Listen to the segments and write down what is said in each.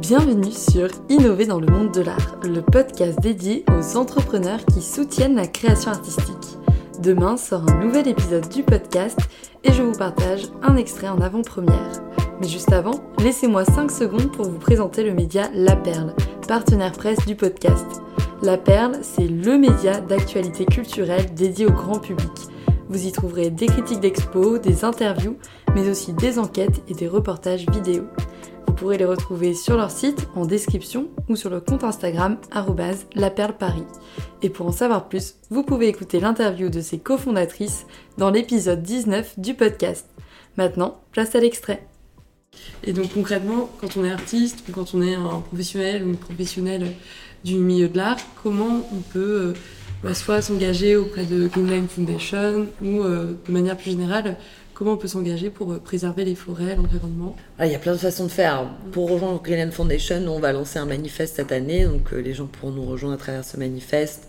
Bienvenue sur Innover dans le monde de l'art, le podcast dédié aux entrepreneurs qui soutiennent la création artistique. Demain sort un nouvel épisode du podcast et je vous partage un extrait en avant-première. Mais juste avant, laissez-moi 5 secondes pour vous présenter le média La Perle, partenaire presse du podcast. La Perle, c'est le média d'actualité culturelle dédié au grand public. Vous y trouverez des critiques d'expos, des interviews, mais aussi des enquêtes et des reportages vidéo. Vous pourrez les retrouver sur leur site, en description ou sur le compte Instagram laperleparis. Et pour en savoir plus, vous pouvez écouter l'interview de ses cofondatrices dans l'épisode 19 du podcast. Maintenant, place à l'extrait. Et donc concrètement, quand on est artiste ou quand on est un professionnel ou une professionnelle du milieu de l'art, comment on peut euh, bah, soit s'engager auprès de Greenland Foundation ou euh, de manière plus générale Comment on peut s'engager pour euh, préserver les forêts, l'environnement ah, Il y a plein de façons de faire. Pour rejoindre Greenland Foundation, on va lancer un manifeste cette année, donc euh, les gens pourront nous rejoindre à travers ce manifeste.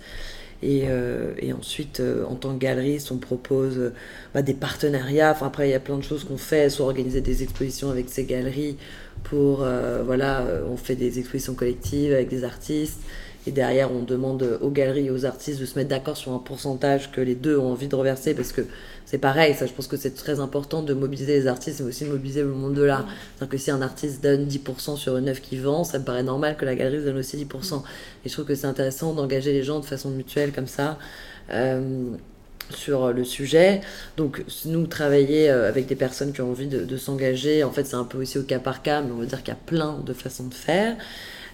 Et, euh, et ensuite, en tant que galeriste, on propose bah, des partenariats. Enfin, après, il y a plein de choses qu'on fait, soit organiser des expositions avec ces galeries pour, voilà, on fait des expositions collectives avec des artistes. Et derrière, on demande aux galeries et aux artistes de se mettre d'accord sur un pourcentage que les deux ont envie de reverser parce que c'est pareil, ça je pense que c'est très important de mobiliser les artistes mais aussi de mobiliser le monde de l'art. C'est-à-dire que si un artiste donne 10% sur une œuvre qui vend, ça me paraît normal que la galerie donne aussi 10%. Et je trouve que c'est intéressant d'engager les gens de façon mutuelle comme ça. Euh, sur le sujet. Donc, nous, travailler euh, avec des personnes qui ont envie de, de s'engager, en fait, c'est un peu aussi au cas par cas, mais on va dire qu'il y a plein de façons de faire.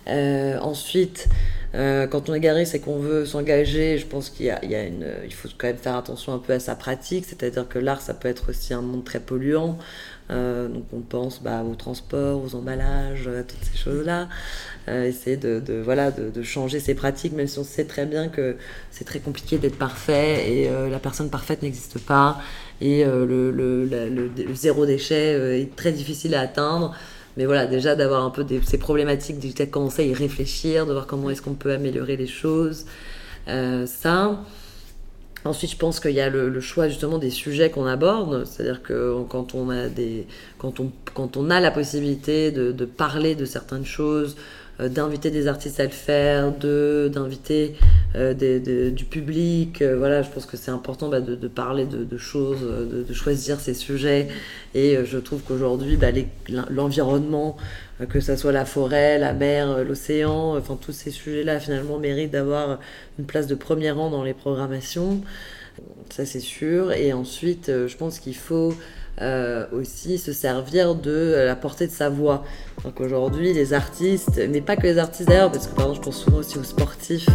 Euh, ensuite, euh, quand on est garé, c'est qu'on veut s'engager. Je pense qu'il y, a, il faut quand même faire attention un peu à sa pratique, c'est-à-dire que l'art, ça peut être aussi un monde très polluant. Euh, donc on pense bah, au transport, aux emballages, à toutes ces choses-là. essayer de, voilà, de, changer ses pratiques, même si on sait très bien que c'est très compliqué d'être parfait et la personne parfaite n'existe pas. Et le, zéro déchet est très difficile à atteindre. Mais voilà, déjà d'avoir un peu ces problématiques, de commencer à y réfléchir, de voir comment est-ce qu'on peut améliorer les choses. Euh, ça. Ensuite, je pense qu'il y a le, choix justement des sujets qu'on aborde, c'est-à-dire que quand on a des, quand on, quand on a la possibilité de parler de certaines choses, euh, d'inviter des artistes à le faire, de d'inviter euh, du public. Euh, voilà, je pense que c'est important bah, de, parler de, choses, de, choisir ces sujets. Et je trouve qu'aujourd'hui, bah, l'environnement, que ce soit la forêt, la mer, l'océan, enfin tous ces sujets-là, finalement, méritent d'avoir une place de premier rang dans les programmations. Ça, c'est sûr. Et ensuite, je pense qu'il faut euh, aussi se servir de la portée de sa voix. Donc aujourd'hui, les artistes, mais pas que les artistes d'ailleurs, parce que pardon, je pense souvent aussi aux sportifs.